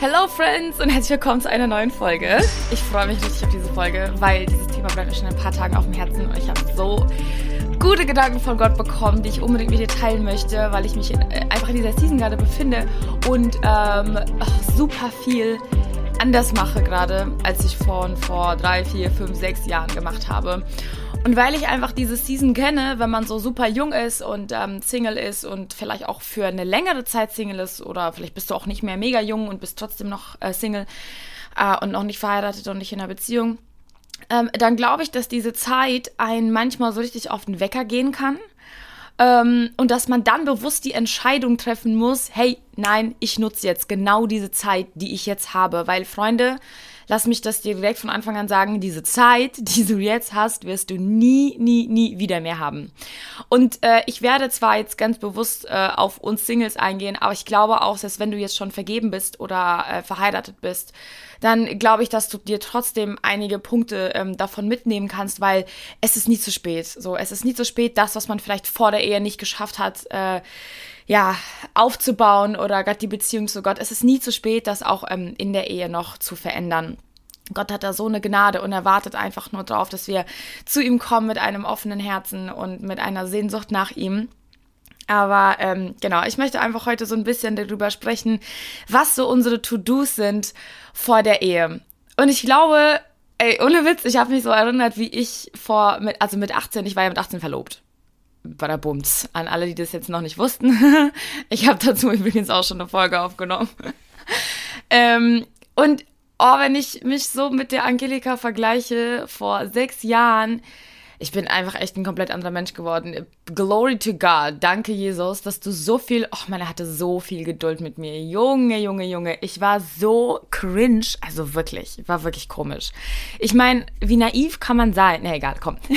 Hello Friends und herzlich willkommen zu einer neuen Folge. Ich freue mich richtig auf diese Folge, weil dieses Thema bleibt mir schon ein paar Tage auf dem Herzen und ich habe so gute Gedanken von Gott bekommen, die ich unbedingt mit dir teilen möchte, weil ich mich in, äh, einfach in dieser Season gerade befinde und ähm, super viel anders mache gerade, als ich vor, vor drei, vier, fünf, sechs Jahren gemacht habe. Und weil ich einfach diese Season kenne, wenn man so super jung ist und ähm, Single ist und vielleicht auch für eine längere Zeit Single ist oder vielleicht bist du auch nicht mehr mega jung und bist trotzdem noch äh, Single äh, und noch nicht verheiratet und nicht in einer Beziehung, ähm, dann glaube ich, dass diese Zeit einen manchmal so richtig auf den Wecker gehen kann. Ähm, und dass man dann bewusst die Entscheidung treffen muss, hey, nein, ich nutze jetzt genau diese Zeit, die ich jetzt habe. Weil, Freunde, lass mich das dir direkt von Anfang an sagen, diese Zeit, die du jetzt hast, wirst du nie, nie, nie wieder mehr haben. Und äh, ich werde zwar jetzt ganz bewusst äh, auf uns Singles eingehen, aber ich glaube auch, dass wenn du jetzt schon vergeben bist oder äh, verheiratet bist, dann glaube ich, dass du dir trotzdem einige Punkte ähm, davon mitnehmen kannst, weil es ist nie zu spät. So, es ist nie zu spät, das, was man vielleicht vor der Ehe nicht geschafft hat, äh, ja, aufzubauen oder gerade die Beziehung zu Gott. Es ist nie zu spät, das auch ähm, in der Ehe noch zu verändern. Gott hat da so eine Gnade und er wartet einfach nur drauf, dass wir zu ihm kommen mit einem offenen Herzen und mit einer Sehnsucht nach ihm. Aber ähm, genau, ich möchte einfach heute so ein bisschen darüber sprechen, was so unsere To-Dos sind vor der Ehe. Und ich glaube, ey, ohne Witz, ich habe mich so erinnert, wie ich vor, mit, also mit 18, ich war ja mit 18 verlobt bei der Bums. An alle, die das jetzt noch nicht wussten. ich habe dazu übrigens auch schon eine Folge aufgenommen. ähm, und oh, wenn ich mich so mit der Angelika vergleiche vor sechs Jahren, ich bin einfach echt ein komplett anderer Mensch geworden. Glory to God. Danke, Jesus, dass du so viel, oh man, er hatte so viel Geduld mit mir. Junge, Junge, Junge. Ich war so cringe. Also wirklich, war wirklich komisch. Ich meine, wie naiv kann man sein? Na, egal, komm.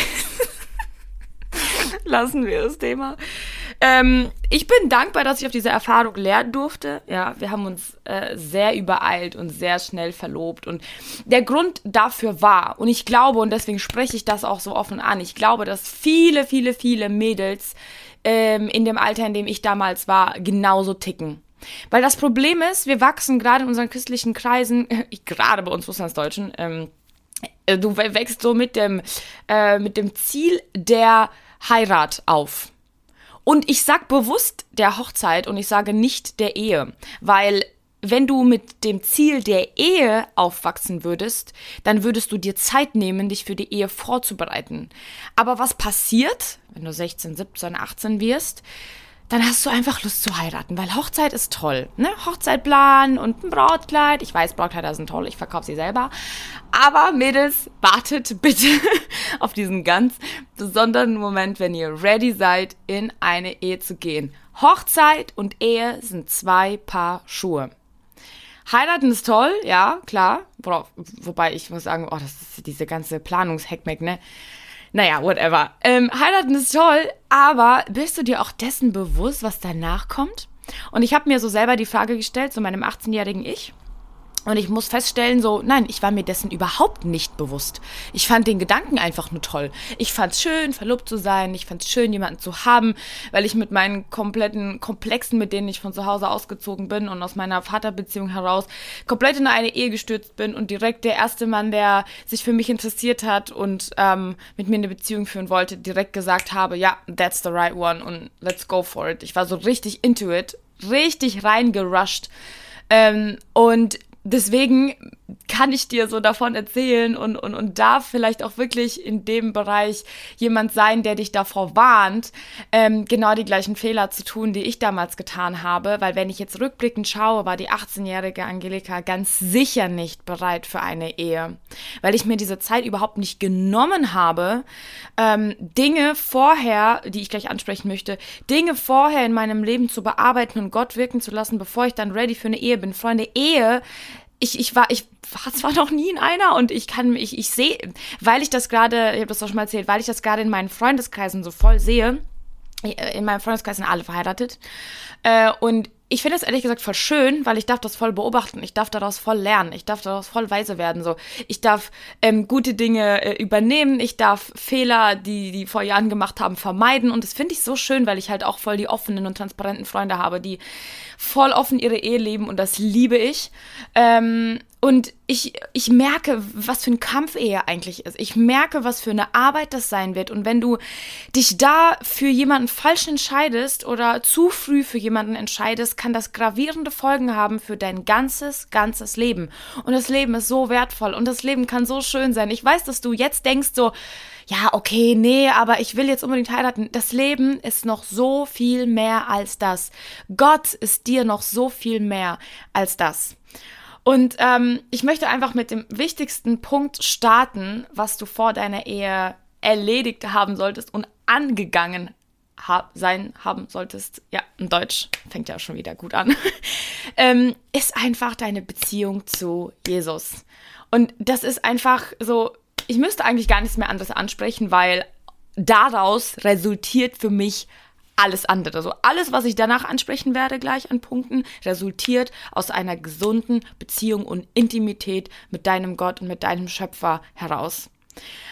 Lassen wir das Thema. Ähm, ich bin dankbar, dass ich auf diese Erfahrung lernen durfte. Ja, wir haben uns äh, sehr übereilt und sehr schnell verlobt. Und der Grund dafür war, und ich glaube, und deswegen spreche ich das auch so offen an, ich glaube, dass viele, viele, viele Mädels ähm, in dem Alter, in dem ich damals war, genauso ticken. Weil das Problem ist, wir wachsen gerade in unseren christlichen Kreisen, gerade bei uns Russlandsdeutschen, ähm, äh, du wächst so mit dem, äh, mit dem Ziel der Heirat auf. Und ich sag bewusst der Hochzeit und ich sage nicht der Ehe, weil wenn du mit dem Ziel der Ehe aufwachsen würdest, dann würdest du dir Zeit nehmen, dich für die Ehe vorzubereiten. Aber was passiert, wenn du 16, 17, 18 wirst? dann hast du einfach Lust zu heiraten, weil Hochzeit ist toll. Ne? Hochzeitplan und ein Brautkleid. Ich weiß, Brautkleider sind toll, ich verkaufe sie selber. Aber Mädels, wartet bitte auf diesen ganz besonderen Moment, wenn ihr ready seid, in eine Ehe zu gehen. Hochzeit und Ehe sind zwei Paar Schuhe. Heiraten ist toll, ja, klar. Wobei ich muss sagen, oh, das ist diese ganze Planungsheckmeck, ne? Naja, whatever. Ähm, heiraten ist toll, aber bist du dir auch dessen bewusst, was danach kommt? Und ich habe mir so selber die Frage gestellt, zu meinem 18-jährigen Ich. Und ich muss feststellen, so, nein, ich war mir dessen überhaupt nicht bewusst. Ich fand den Gedanken einfach nur toll. Ich fand's schön, verlobt zu sein. Ich fand's schön, jemanden zu haben, weil ich mit meinen kompletten Komplexen, mit denen ich von zu Hause ausgezogen bin und aus meiner Vaterbeziehung heraus komplett in eine Ehe gestürzt bin und direkt der erste Mann, der sich für mich interessiert hat und ähm, mit mir eine Beziehung führen wollte, direkt gesagt habe, ja, that's the right one und let's go for it. Ich war so richtig into it, richtig reingerusht. Ähm, und deswegen kann ich dir so davon erzählen und, und, und darf vielleicht auch wirklich in dem Bereich jemand sein, der dich davor warnt, ähm, genau die gleichen Fehler zu tun, die ich damals getan habe. Weil wenn ich jetzt rückblickend schaue, war die 18-jährige Angelika ganz sicher nicht bereit für eine Ehe. Weil ich mir diese Zeit überhaupt nicht genommen habe, ähm, Dinge vorher, die ich gleich ansprechen möchte, Dinge vorher in meinem Leben zu bearbeiten und Gott wirken zu lassen, bevor ich dann ready für eine Ehe bin. Freunde, Ehe ich, ich war, ich war zwar noch nie in einer und ich kann, ich, ich sehe, weil ich das gerade, ich habe das auch schon mal erzählt, weil ich das gerade in meinen Freundeskreisen so voll sehe, in meinem Freundeskreis sind alle verheiratet, äh, und ich finde es ehrlich gesagt voll schön, weil ich darf das voll beobachten. Ich darf daraus voll lernen. Ich darf daraus voll weise werden. So, ich darf ähm, gute Dinge äh, übernehmen. Ich darf Fehler, die die vor Jahren gemacht haben, vermeiden. Und das finde ich so schön, weil ich halt auch voll die offenen und transparenten Freunde habe, die voll offen ihre Ehe leben und das liebe ich. Ähm, und ich, ich merke, was für ein Kampf Ehe eigentlich ist. Ich merke, was für eine Arbeit das sein wird. Und wenn du dich da für jemanden falsch entscheidest oder zu früh für jemanden entscheidest, kann das gravierende Folgen haben für dein ganzes, ganzes Leben. Und das Leben ist so wertvoll und das Leben kann so schön sein. Ich weiß, dass du jetzt denkst so, ja, okay, nee, aber ich will jetzt unbedingt heiraten. Das Leben ist noch so viel mehr als das. Gott ist dir noch so viel mehr als das. Und ähm, ich möchte einfach mit dem wichtigsten Punkt starten, was du vor deiner Ehe erledigt haben solltest und angegangen ha sein haben solltest. Ja, in Deutsch fängt ja schon wieder gut an. ähm, ist einfach deine Beziehung zu Jesus. Und das ist einfach so, ich müsste eigentlich gar nichts mehr anderes ansprechen, weil daraus resultiert für mich alles andere. Also alles, was ich danach ansprechen werde, gleich an Punkten, resultiert aus einer gesunden Beziehung und Intimität mit deinem Gott und mit deinem Schöpfer heraus.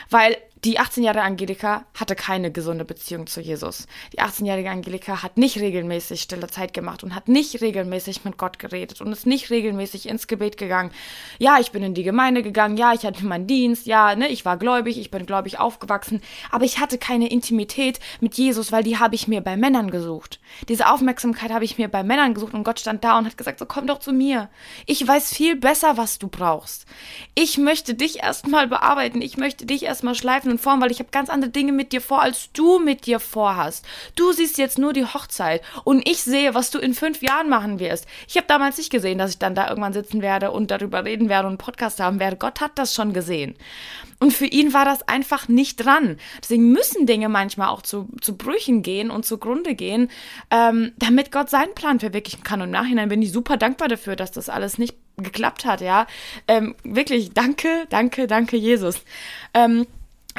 Weil die 18 Jahre Angelika hatte keine gesunde Beziehung zu Jesus. Die 18-jährige Angelika hat nicht regelmäßig stille Zeit gemacht und hat nicht regelmäßig mit Gott geredet und ist nicht regelmäßig ins Gebet gegangen. Ja, ich bin in die Gemeinde gegangen, ja, ich hatte meinen Dienst, ja, ne, ich war gläubig, ich bin gläubig aufgewachsen, aber ich hatte keine Intimität mit Jesus, weil die habe ich mir bei Männern gesucht. Diese Aufmerksamkeit habe ich mir bei Männern gesucht und Gott stand da und hat gesagt, so komm doch zu mir. Ich weiß viel besser, was du brauchst. Ich möchte dich erstmal bearbeiten, ich möchte dich erstmal schleifen und Form, weil ich habe ganz andere Dinge mit dir vor, als du mit dir vorhast. Du siehst jetzt nur die Hochzeit und ich sehe, was du in fünf Jahren machen wirst. Ich habe damals nicht gesehen, dass ich dann da irgendwann sitzen werde und darüber reden werde und einen Podcast haben werde. Gott hat das schon gesehen. Und für ihn war das einfach nicht dran. Deswegen müssen Dinge manchmal auch zu, zu Brüchen gehen und zugrunde gehen, ähm, damit Gott seinen Plan verwirklichen kann. Und im Nachhinein bin ich super dankbar dafür, dass das alles nicht geklappt hat, ja. Ähm, wirklich, danke, danke, danke, Jesus. Ähm,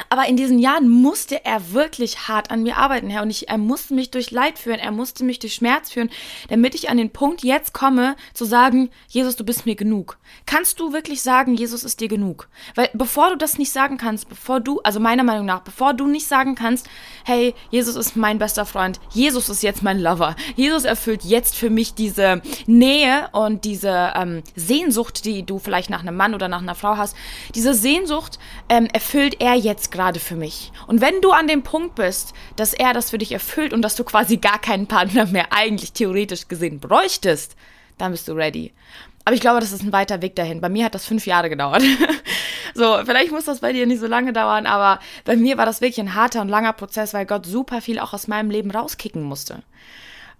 aber in diesen Jahren musste er wirklich hart an mir arbeiten, Herr. Und ich, er musste mich durch Leid führen, er musste mich durch Schmerz führen, damit ich an den Punkt jetzt komme, zu sagen, Jesus, du bist mir genug. Kannst du wirklich sagen, Jesus ist dir genug? Weil bevor du das nicht sagen kannst, bevor du, also meiner Meinung nach, bevor du nicht sagen kannst, hey, Jesus ist mein bester Freund, Jesus ist jetzt mein Lover, Jesus erfüllt jetzt für mich diese Nähe und diese ähm, Sehnsucht, die du vielleicht nach einem Mann oder nach einer Frau hast, diese Sehnsucht ähm, erfüllt er jetzt gerade für mich. Und wenn du an dem Punkt bist, dass er das für dich erfüllt und dass du quasi gar keinen Partner mehr eigentlich theoretisch gesehen bräuchtest, dann bist du ready. Aber ich glaube, das ist ein weiter Weg dahin. Bei mir hat das fünf Jahre gedauert. so, vielleicht muss das bei dir nicht so lange dauern, aber bei mir war das wirklich ein harter und langer Prozess, weil Gott super viel auch aus meinem Leben rauskicken musste.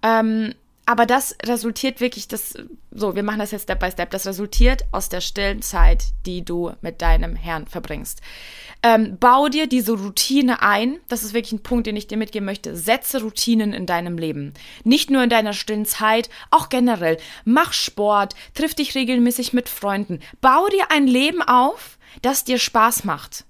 Ähm, aber das resultiert wirklich, das, so, wir machen das jetzt Step by Step, das resultiert aus der stillen Zeit, die du mit deinem Herrn verbringst. Ähm, bau dir diese Routine ein. Das ist wirklich ein Punkt, den ich dir mitgeben möchte. Setze Routinen in deinem Leben. Nicht nur in deiner stillen Zeit, auch generell. Mach Sport, triff dich regelmäßig mit Freunden. Bau dir ein Leben auf, das dir Spaß macht.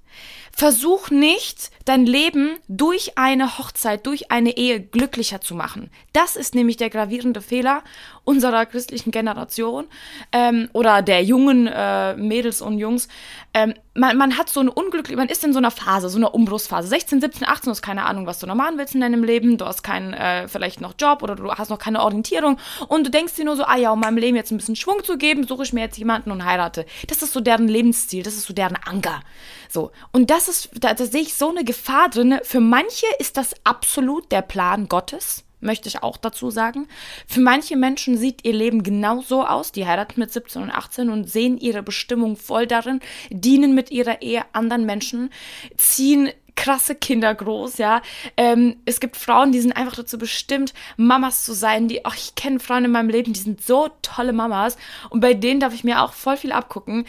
Versuch nicht, dein Leben durch eine Hochzeit, durch eine Ehe glücklicher zu machen. Das ist nämlich der gravierende Fehler unserer christlichen Generation ähm, oder der jungen äh, Mädels und Jungs. Ähm, man, man hat so eine unglückliche, man ist in so einer Phase, so einer Umbruchsphase. 16, 17, 18, du hast keine Ahnung, was du noch machen willst in deinem Leben, du hast keinen, äh, vielleicht noch Job oder du hast noch keine Orientierung und du denkst dir nur so, ah ja, um meinem Leben jetzt ein bisschen Schwung zu geben, suche ich mir jetzt jemanden und heirate. Das ist so deren Lebensziel, das ist so deren Anker. So. Und das ist, da, da sehe ich so eine Gefahr drin. Für manche ist das absolut der Plan Gottes möchte ich auch dazu sagen. Für manche Menschen sieht ihr Leben genau so aus. Die heiraten mit 17 und 18 und sehen ihre Bestimmung voll darin, dienen mit ihrer Ehe anderen Menschen, ziehen krasse Kinder groß, ja. Ähm, es gibt Frauen, die sind einfach dazu bestimmt, Mamas zu sein, die, ach, ich kenne Frauen in meinem Leben, die sind so tolle Mamas und bei denen darf ich mir auch voll viel abgucken.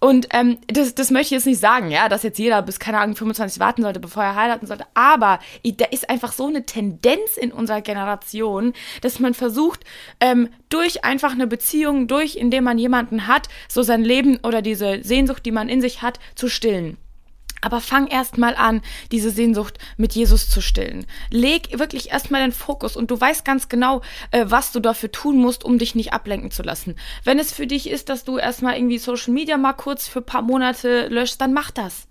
Und ähm, das, das möchte ich jetzt nicht sagen, ja, dass jetzt jeder bis, keine Ahnung, 25 warten sollte, bevor er heiraten sollte, aber da ist einfach so eine Tendenz in unserer Generation, dass man versucht, ähm, durch einfach eine Beziehung, durch, indem man jemanden hat, so sein Leben oder diese Sehnsucht, die man in sich hat, zu stillen. Aber fang erst mal an, diese Sehnsucht mit Jesus zu stillen. Leg wirklich erst mal den Fokus und du weißt ganz genau, äh, was du dafür tun musst, um dich nicht ablenken zu lassen. Wenn es für dich ist, dass du erst mal irgendwie Social Media mal kurz für paar Monate löschst, dann mach das.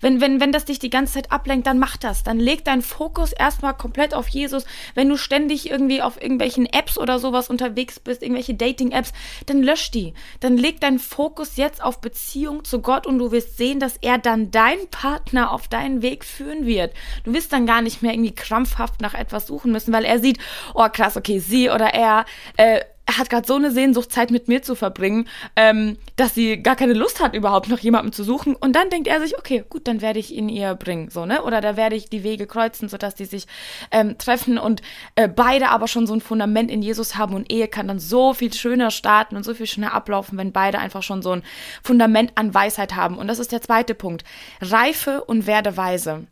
Wenn, wenn, wenn das dich die ganze Zeit ablenkt, dann mach das. Dann leg deinen Fokus erstmal komplett auf Jesus. Wenn du ständig irgendwie auf irgendwelchen Apps oder sowas unterwegs bist, irgendwelche Dating-Apps, dann lösch die. Dann leg deinen Fokus jetzt auf Beziehung zu Gott und du wirst sehen, dass er dann dein Partner auf deinen Weg führen wird. Du wirst dann gar nicht mehr irgendwie krampfhaft nach etwas suchen müssen, weil er sieht, oh krass, okay, sie oder er äh, hat gerade so eine Sehnsucht, Zeit mit mir zu verbringen, ähm, dass sie gar keine Lust hat, überhaupt noch jemanden zu suchen. Und dann denkt er sich, okay, gut, dann werde ich ihn ihr bringen, so, ne? Oder da werde ich die Wege kreuzen, sodass die sich ähm, treffen und äh, beide aber schon so ein Fundament in Jesus haben und Ehe kann dann so viel schöner starten und so viel schöner ablaufen, wenn beide einfach schon so ein Fundament an Weisheit haben. Und das ist der zweite Punkt. Reife und werde weise.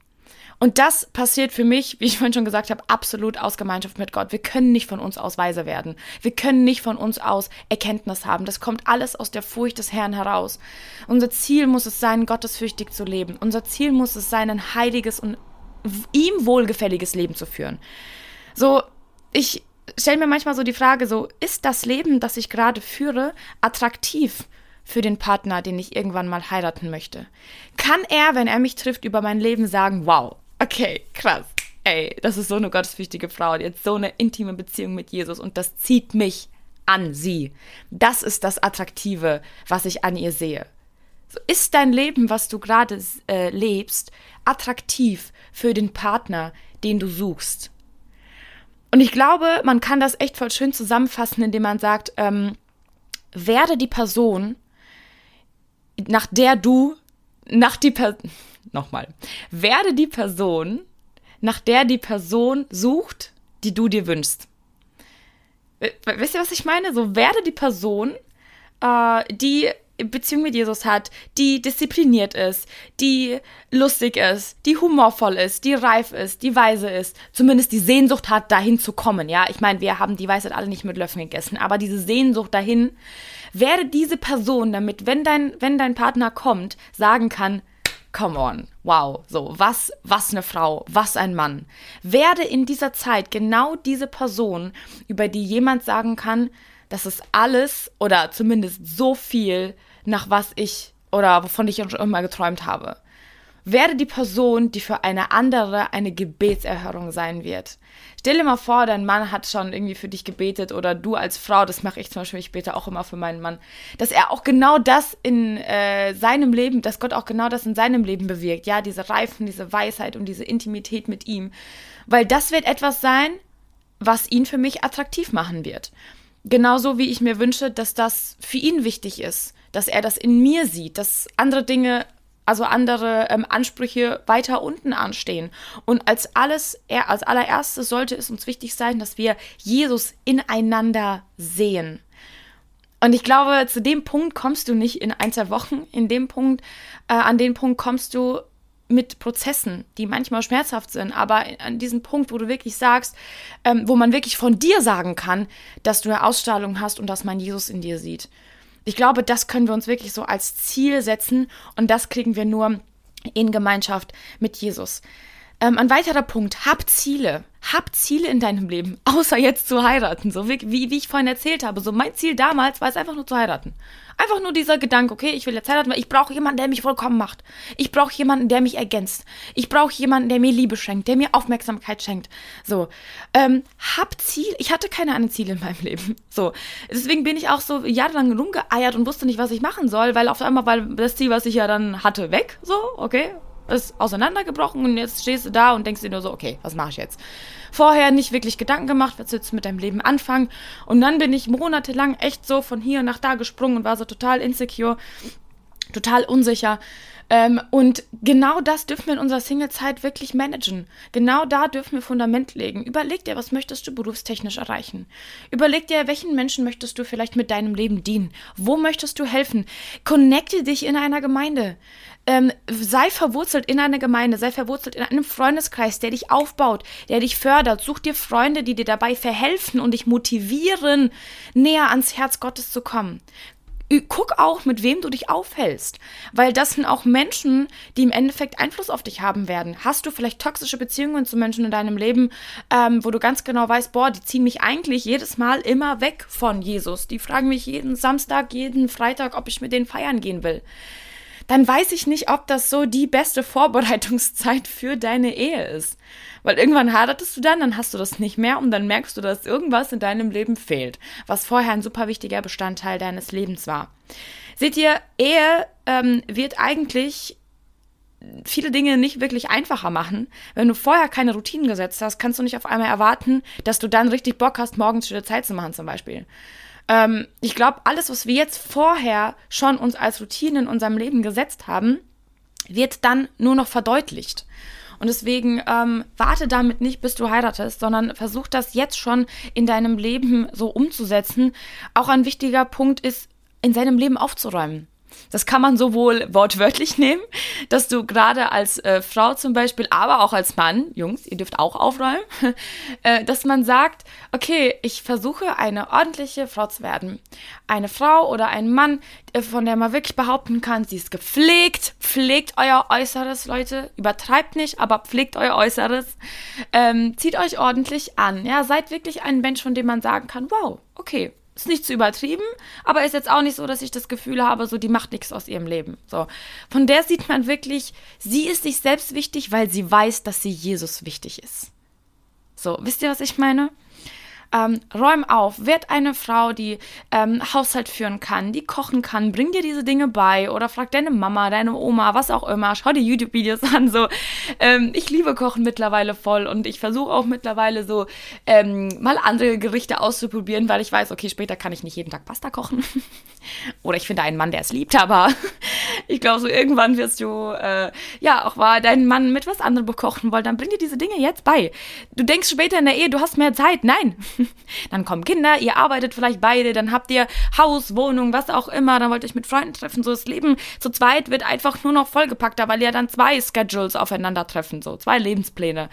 Und das passiert für mich, wie ich vorhin schon gesagt habe, absolut aus Gemeinschaft mit Gott. Wir können nicht von uns aus weise werden. Wir können nicht von uns aus Erkenntnis haben. Das kommt alles aus der Furcht des Herrn heraus. Unser Ziel muss es sein, gottesfürchtig zu leben. Unser Ziel muss es sein, ein heiliges und ihm wohlgefälliges Leben zu führen. So, ich stelle mir manchmal so die Frage, so, ist das Leben, das ich gerade führe, attraktiv? für den Partner, den ich irgendwann mal heiraten möchte? Kann er, wenn er mich trifft, über mein Leben sagen, wow, okay, krass. Ey, das ist so eine gottesfürchtige Frau, die hat so eine intime Beziehung mit Jesus und das zieht mich an sie. Das ist das Attraktive, was ich an ihr sehe. Ist dein Leben, was du gerade äh, lebst, attraktiv für den Partner, den du suchst. Und ich glaube, man kann das echt voll schön zusammenfassen, indem man sagt, ähm, werde die Person, nach der du, nach die Person, nochmal, werde die Person, nach der die Person sucht, die du dir wünschst. Wisst ihr, was ich meine? So werde die Person, äh, die Beziehung mit Jesus hat, die diszipliniert ist, die lustig ist, die humorvoll ist, die reif ist, die weise ist, zumindest die Sehnsucht hat, dahin zu kommen. Ja, ich meine, wir haben die Weisheit alle nicht mit Löffeln gegessen, aber diese Sehnsucht dahin, werde diese Person, damit, wenn dein, wenn dein Partner kommt, sagen kann, come on, wow, so, was, was eine Frau, was ein Mann. Werde in dieser Zeit genau diese Person, über die jemand sagen kann, das ist alles oder zumindest so viel, nach was ich oder wovon ich schon immer geträumt habe. Werde die Person, die für eine andere eine Gebetserhörung sein wird. Stell dir mal vor, dein Mann hat schon irgendwie für dich gebetet oder du als Frau, das mache ich zum Beispiel später auch immer für meinen Mann, dass er auch genau das in äh, seinem Leben, dass Gott auch genau das in seinem Leben bewirkt. Ja, diese Reifen, diese Weisheit und diese Intimität mit ihm. Weil das wird etwas sein, was ihn für mich attraktiv machen wird. Genauso wie ich mir wünsche, dass das für ihn wichtig ist, dass er das in mir sieht, dass andere Dinge also andere ähm, Ansprüche weiter unten anstehen. Und als alles, als allererstes sollte es uns wichtig sein, dass wir Jesus ineinander sehen. Und ich glaube, zu dem Punkt kommst du nicht in ein, zwei Wochen. In dem Punkt, äh, an den Punkt kommst du mit Prozessen, die manchmal schmerzhaft sind, aber an diesem Punkt, wo du wirklich sagst, ähm, wo man wirklich von dir sagen kann, dass du eine Ausstrahlung hast und dass man Jesus in dir sieht. Ich glaube, das können wir uns wirklich so als Ziel setzen und das kriegen wir nur in Gemeinschaft mit Jesus. Ähm, ein weiterer Punkt, hab Ziele. Hab Ziele in deinem Leben, außer jetzt zu heiraten. So wie, wie, ich vorhin erzählt habe. So mein Ziel damals war es einfach nur zu heiraten. Einfach nur dieser Gedanke, okay, ich will jetzt heiraten, weil ich brauche jemanden, der mich vollkommen macht. Ich brauche jemanden, der mich ergänzt. Ich brauche jemanden, der mir Liebe schenkt, der mir Aufmerksamkeit schenkt. So, ähm, hab Ziel. Ich hatte keine anderen Ziele in meinem Leben. So, deswegen bin ich auch so jahrelang rumgeeiert und wusste nicht, was ich machen soll, weil auf einmal war das Ziel, was ich ja dann hatte, weg. So, okay, ist auseinandergebrochen und jetzt stehst du da und denkst dir nur so, okay, was mache ich jetzt? Vorher nicht wirklich Gedanken gemacht, was willst du mit deinem Leben anfangen? Und dann bin ich monatelang echt so von hier nach da gesprungen und war so total insecure, total unsicher. Ähm, und genau das dürfen wir in unserer Single-Zeit wirklich managen. Genau da dürfen wir Fundament legen. Überleg dir, was möchtest du berufstechnisch erreichen? Überleg dir, welchen Menschen möchtest du vielleicht mit deinem Leben dienen? Wo möchtest du helfen? Connecte dich in einer Gemeinde. Ähm, sei verwurzelt in einer Gemeinde, sei verwurzelt in einem Freundeskreis, der dich aufbaut, der dich fördert. Such dir Freunde, die dir dabei verhelfen und dich motivieren, näher ans Herz Gottes zu kommen guck auch, mit wem du dich aufhältst. Weil das sind auch Menschen, die im Endeffekt Einfluss auf dich haben werden. Hast du vielleicht toxische Beziehungen zu Menschen in deinem Leben, ähm, wo du ganz genau weißt, boah, die ziehen mich eigentlich jedes Mal immer weg von Jesus. Die fragen mich jeden Samstag, jeden Freitag, ob ich mit denen feiern gehen will. Dann weiß ich nicht, ob das so die beste Vorbereitungszeit für deine Ehe ist. Weil irgendwann heiratest du dann, dann hast du das nicht mehr und dann merkst du, dass irgendwas in deinem Leben fehlt, was vorher ein super wichtiger Bestandteil deines Lebens war. Seht ihr, Ehe ähm, wird eigentlich viele Dinge nicht wirklich einfacher machen. Wenn du vorher keine Routinen gesetzt hast, kannst du nicht auf einmal erwarten, dass du dann richtig Bock hast, morgens stille Zeit zu machen zum Beispiel. Ähm, ich glaube, alles, was wir jetzt vorher schon uns als Routine in unserem Leben gesetzt haben, wird dann nur noch verdeutlicht. Und deswegen ähm, warte damit nicht, bis du heiratest, sondern versuch das jetzt schon in deinem Leben so umzusetzen. Auch ein wichtiger Punkt ist, in seinem Leben aufzuräumen. Das kann man sowohl wortwörtlich nehmen, dass du gerade als äh, Frau zum Beispiel, aber auch als Mann, Jungs, ihr dürft auch aufräumen, äh, dass man sagt, okay, ich versuche eine ordentliche Frau zu werden. Eine Frau oder ein Mann, äh, von der man wirklich behaupten kann, sie ist gepflegt, pflegt euer Äußeres, Leute, übertreibt nicht, aber pflegt euer Äußeres, ähm, zieht euch ordentlich an, ja, seid wirklich ein Mensch, von dem man sagen kann, wow, okay, ist nicht zu übertrieben, aber ist jetzt auch nicht so, dass ich das Gefühl habe, so die macht nichts aus ihrem Leben. So. Von der sieht man wirklich, sie ist sich selbst wichtig, weil sie weiß, dass sie Jesus wichtig ist. So, wisst ihr, was ich meine? Ähm, räum auf, werd eine Frau, die ähm, Haushalt führen kann, die kochen kann, bring dir diese Dinge bei oder frag deine Mama, deine Oma, was auch immer, schau dir YouTube-Videos an. So, ähm, ich liebe Kochen mittlerweile voll und ich versuche auch mittlerweile so ähm, mal andere Gerichte auszuprobieren, weil ich weiß, okay, später kann ich nicht jeden Tag Pasta kochen. oder ich finde einen Mann, der es liebt, aber ich glaube, so irgendwann wirst du äh, ja auch mal deinen Mann mit was anderem bekochen wollen, dann bring dir diese Dinge jetzt bei. Du denkst später in der Ehe, du hast mehr Zeit. Nein. dann kommen Kinder, ihr arbeitet vielleicht beide, dann habt ihr Haus, Wohnung, was auch immer, dann wollt ihr euch mit Freunden treffen. So das Leben zu zweit wird einfach nur noch vollgepackter, weil ihr dann zwei Schedules aufeinandertreffen, so zwei Lebenspläne.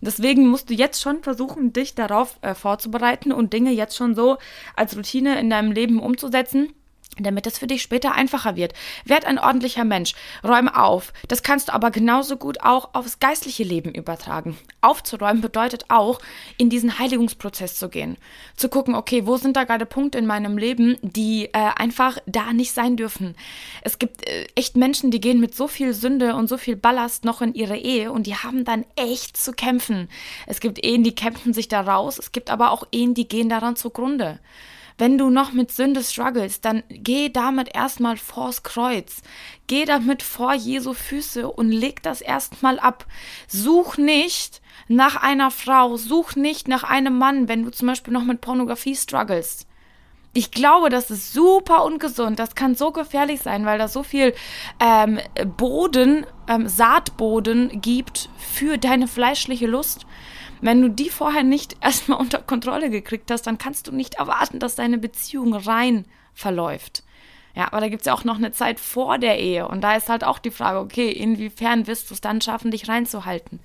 Deswegen musst du jetzt schon versuchen, dich darauf äh, vorzubereiten und Dinge jetzt schon so als Routine in deinem Leben umzusetzen damit es für dich später einfacher wird. Werd ein ordentlicher Mensch, räume auf. Das kannst du aber genauso gut auch aufs geistliche Leben übertragen. Aufzuräumen bedeutet auch, in diesen Heiligungsprozess zu gehen. Zu gucken, okay, wo sind da gerade Punkte in meinem Leben, die äh, einfach da nicht sein dürfen. Es gibt äh, echt Menschen, die gehen mit so viel Sünde und so viel Ballast noch in ihre Ehe und die haben dann echt zu kämpfen. Es gibt Ehen, die kämpfen sich da raus. Es gibt aber auch Ehen, die gehen daran zugrunde. Wenn du noch mit Sünde struggles, dann geh damit erstmal vors Kreuz. Geh damit vor Jesu Füße und leg das erstmal ab. Such nicht nach einer Frau, such nicht nach einem Mann, wenn du zum Beispiel noch mit Pornografie struggles. Ich glaube, das ist super ungesund. Das kann so gefährlich sein, weil da so viel ähm, Boden, ähm, Saatboden gibt für deine fleischliche Lust. Wenn du die vorher nicht erstmal unter Kontrolle gekriegt hast, dann kannst du nicht erwarten, dass deine Beziehung rein verläuft. Ja, aber da gibt es ja auch noch eine Zeit vor der Ehe. Und da ist halt auch die Frage, okay, inwiefern wirst du es dann schaffen, dich reinzuhalten?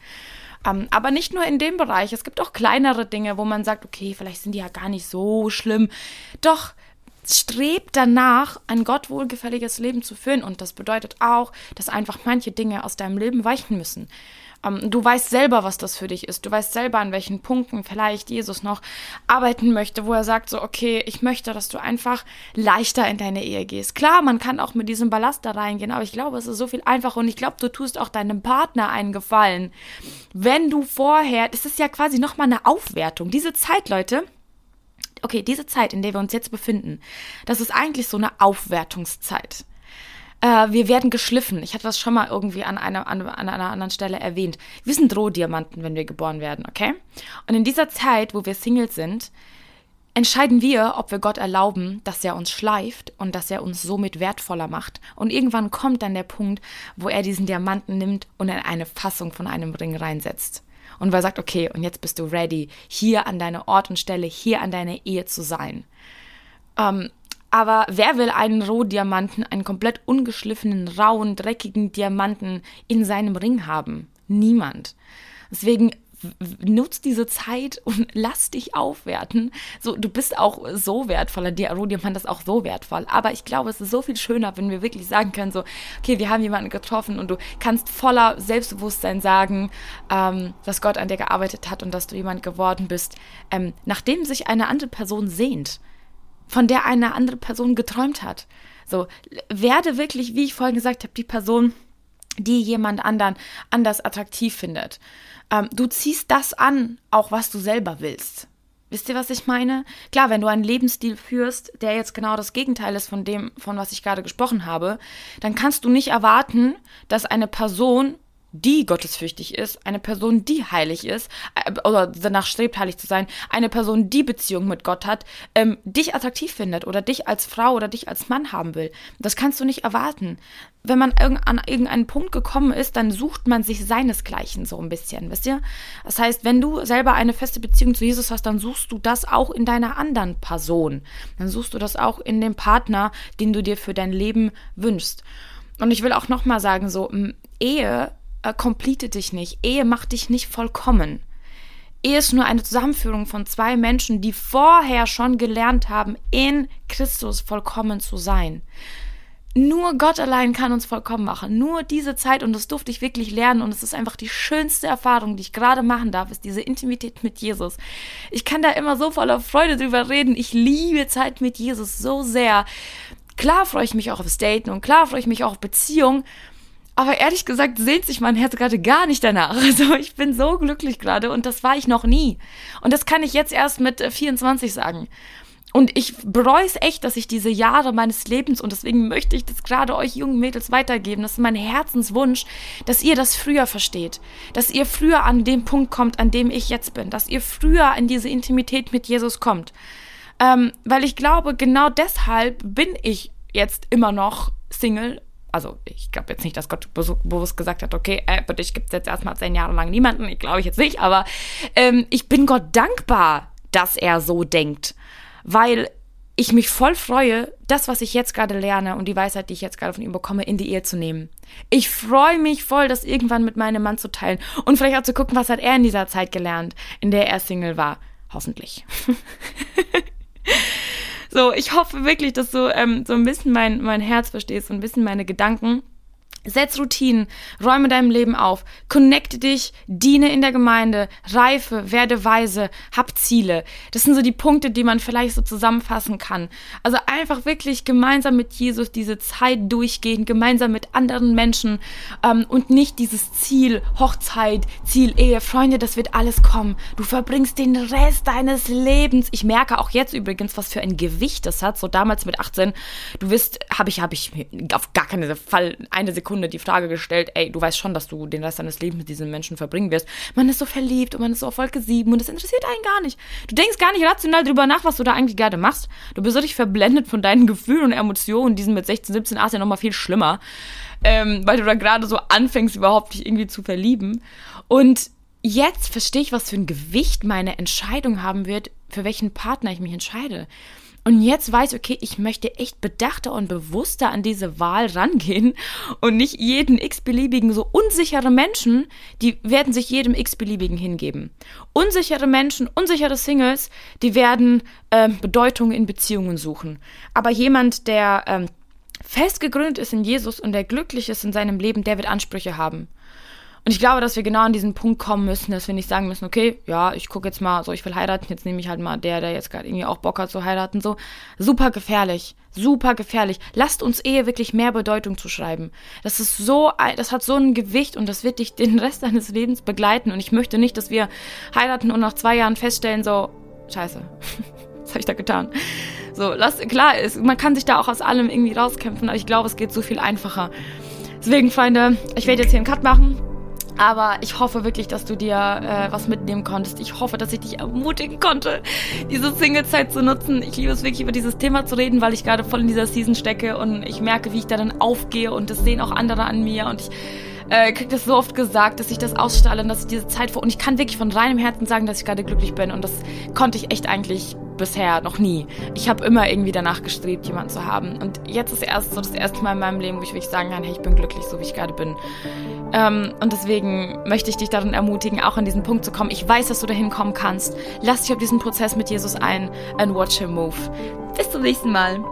Ähm, aber nicht nur in dem Bereich. Es gibt auch kleinere Dinge, wo man sagt, okay, vielleicht sind die ja gar nicht so schlimm. Doch strebt danach, ein Gott wohlgefälliges Leben zu führen. Und das bedeutet auch, dass einfach manche Dinge aus deinem Leben weichen müssen. Ähm, du weißt selber, was das für dich ist. Du weißt selber, an welchen Punkten vielleicht Jesus noch arbeiten möchte, wo er sagt so, okay, ich möchte, dass du einfach leichter in deine Ehe gehst. Klar, man kann auch mit diesem Ballast da reingehen, aber ich glaube, es ist so viel einfacher und ich glaube, du tust auch deinem Partner einen Gefallen. Wenn du vorher, das ist ja quasi nochmal eine Aufwertung. Diese Zeit, Leute, okay, diese Zeit, in der wir uns jetzt befinden, das ist eigentlich so eine Aufwertungszeit. Äh, wir werden geschliffen. Ich hatte das schon mal irgendwie an einer, an, an einer anderen Stelle erwähnt. Wir sind Rohdiamanten, wenn wir geboren werden, okay? Und in dieser Zeit, wo wir Singles sind, entscheiden wir, ob wir Gott erlauben, dass er uns schleift und dass er uns somit wertvoller macht. Und irgendwann kommt dann der Punkt, wo er diesen Diamanten nimmt und in eine Fassung von einem Ring reinsetzt. Und weil er sagt, okay, und jetzt bist du ready, hier an deine Ort und Stelle, hier an deine Ehe zu sein. Ähm, aber wer will einen Rohdiamanten, einen komplett ungeschliffenen, rauen, dreckigen Diamanten in seinem Ring haben? Niemand. Deswegen nutz diese Zeit und lass dich aufwerten. So, du bist auch so wertvoller, Rudi fand das auch so wertvoll. Aber ich glaube, es ist so viel schöner, wenn wir wirklich sagen können, so, okay, wir haben jemanden getroffen und du kannst voller Selbstbewusstsein sagen, ähm, dass Gott an dir gearbeitet hat und dass du jemand geworden bist, ähm, nachdem sich eine andere Person sehnt, von der eine andere Person geträumt hat. So, werde wirklich, wie ich vorhin gesagt habe, die Person, die jemand anderen anders attraktiv findet. Ähm, du ziehst das an, auch was du selber willst. Wisst ihr, was ich meine? Klar, wenn du einen Lebensstil führst, der jetzt genau das Gegenteil ist von dem, von was ich gerade gesprochen habe, dann kannst du nicht erwarten, dass eine Person die gottesfürchtig ist, eine Person, die heilig ist, äh, oder danach strebt, heilig zu sein, eine Person, die Beziehung mit Gott hat, ähm, dich attraktiv findet oder dich als Frau oder dich als Mann haben will. Das kannst du nicht erwarten. Wenn man an irgendeinen Punkt gekommen ist, dann sucht man sich seinesgleichen so ein bisschen, wisst ihr? Das heißt, wenn du selber eine feste Beziehung zu Jesus hast, dann suchst du das auch in deiner anderen Person. Dann suchst du das auch in dem Partner, den du dir für dein Leben wünschst. Und ich will auch nochmal sagen, so, Ehe äh, complete dich nicht. Ehe macht dich nicht vollkommen. Ehe ist nur eine Zusammenführung von zwei Menschen, die vorher schon gelernt haben, in Christus vollkommen zu sein. Nur Gott allein kann uns vollkommen machen. Nur diese Zeit, und das durfte ich wirklich lernen, und es ist einfach die schönste Erfahrung, die ich gerade machen darf, ist diese Intimität mit Jesus. Ich kann da immer so voller Freude drüber reden. Ich liebe Zeit mit Jesus so sehr. Klar freue ich mich auch aufs Daten und klar freue ich mich auch auf Beziehungen, aber ehrlich gesagt sehnt sich mein Herz gerade gar nicht danach. Also ich bin so glücklich gerade und das war ich noch nie. Und das kann ich jetzt erst mit 24 äh, sagen. Und ich bereue es echt, dass ich diese Jahre meines Lebens, und deswegen möchte ich das gerade euch jungen Mädels weitergeben, das ist mein Herzenswunsch, dass ihr das früher versteht. Dass ihr früher an den Punkt kommt, an dem ich jetzt bin. Dass ihr früher in diese Intimität mit Jesus kommt. Ähm, weil ich glaube, genau deshalb bin ich jetzt immer noch Single also ich glaube jetzt nicht, dass Gott bewusst gesagt hat, okay, äh, für dich gibt es jetzt erstmal zehn Jahre lang niemanden, ich glaube ich jetzt nicht, aber ähm, ich bin Gott dankbar, dass er so denkt, weil ich mich voll freue, das, was ich jetzt gerade lerne und die Weisheit, die ich jetzt gerade von ihm bekomme, in die Ehe zu nehmen. Ich freue mich voll, das irgendwann mit meinem Mann zu teilen und vielleicht auch zu gucken, was hat er in dieser Zeit gelernt, in der er Single war. Hoffentlich. So, ich hoffe wirklich, dass du ähm, so ein bisschen mein, mein Herz verstehst, so ein bisschen meine Gedanken. Setz Routinen, räume deinem Leben auf, connecte dich, diene in der Gemeinde, reife, werde weise, hab Ziele. Das sind so die Punkte, die man vielleicht so zusammenfassen kann. Also einfach wirklich gemeinsam mit Jesus diese Zeit durchgehen, gemeinsam mit anderen Menschen ähm, und nicht dieses Ziel Hochzeit, Ziel Ehe. Freunde, das wird alles kommen. Du verbringst den Rest deines Lebens. Ich merke auch jetzt übrigens, was für ein Gewicht das hat. So damals mit 18, du wirst, habe ich, habe ich auf gar keinen Fall eine Sekunde Sekunde die Frage gestellt, ey, du weißt schon, dass du den Rest deines Lebens mit diesen Menschen verbringen wirst. Man ist so verliebt und man ist so auf Wolke 7 und das interessiert einen gar nicht. Du denkst gar nicht rational drüber nach, was du da eigentlich gerade machst. Du bist richtig verblendet von deinen Gefühlen und Emotionen. Die sind mit 16, 17, 18 nochmal viel schlimmer. Ähm, weil du da gerade so anfängst, überhaupt dich irgendwie zu verlieben. Und jetzt verstehe ich, was für ein Gewicht meine Entscheidung haben wird, für welchen Partner ich mich entscheide. Und jetzt weiß, okay, ich möchte echt bedachter und bewusster an diese Wahl rangehen und nicht jeden x-beliebigen, so unsichere Menschen, die werden sich jedem x-beliebigen hingeben. Unsichere Menschen, unsichere Singles, die werden äh, Bedeutung in Beziehungen suchen. Aber jemand, der ähm, fest gegründet ist in Jesus und der glücklich ist in seinem Leben, der wird Ansprüche haben. Und ich glaube, dass wir genau an diesen Punkt kommen müssen, dass wir nicht sagen müssen, okay, ja, ich gucke jetzt mal, so ich will heiraten, jetzt nehme ich halt mal der, der jetzt gerade irgendwie auch Bock hat zu heiraten, so. Super gefährlich, super gefährlich. Lasst uns Ehe wirklich mehr Bedeutung zuschreiben. Das ist so, das hat so ein Gewicht und das wird dich den Rest deines Lebens begleiten. Und ich möchte nicht, dass wir heiraten und nach zwei Jahren feststellen, so, scheiße, was habe ich da getan? So, lass, klar, ist, man kann sich da auch aus allem irgendwie rauskämpfen, aber ich glaube, es geht so viel einfacher. Deswegen, Freunde, ich werde jetzt hier einen Cut machen. Aber ich hoffe wirklich, dass du dir äh, was mitnehmen konntest. Ich hoffe, dass ich dich ermutigen konnte, diese Single-Zeit zu nutzen. Ich liebe es wirklich, über dieses Thema zu reden, weil ich gerade voll in dieser Season stecke und ich merke, wie ich da dann aufgehe und das sehen auch andere an mir und ich äh, kriege das so oft gesagt, dass ich das ausstrahle und dass ich diese Zeit vor und ich kann wirklich von reinem Herzen sagen, dass ich gerade glücklich bin und das konnte ich echt eigentlich bisher noch nie. Ich habe immer irgendwie danach gestrebt, jemanden zu haben. Und jetzt ist erst so das erste Mal in meinem Leben, wo ich wirklich sagen kann, hey, ich bin glücklich, so wie ich gerade bin. Ähm, und deswegen möchte ich dich darin ermutigen, auch an diesen Punkt zu kommen. Ich weiß, dass du dahin kommen kannst. Lass dich auf diesen Prozess mit Jesus ein and watch him move. Bis zum nächsten Mal.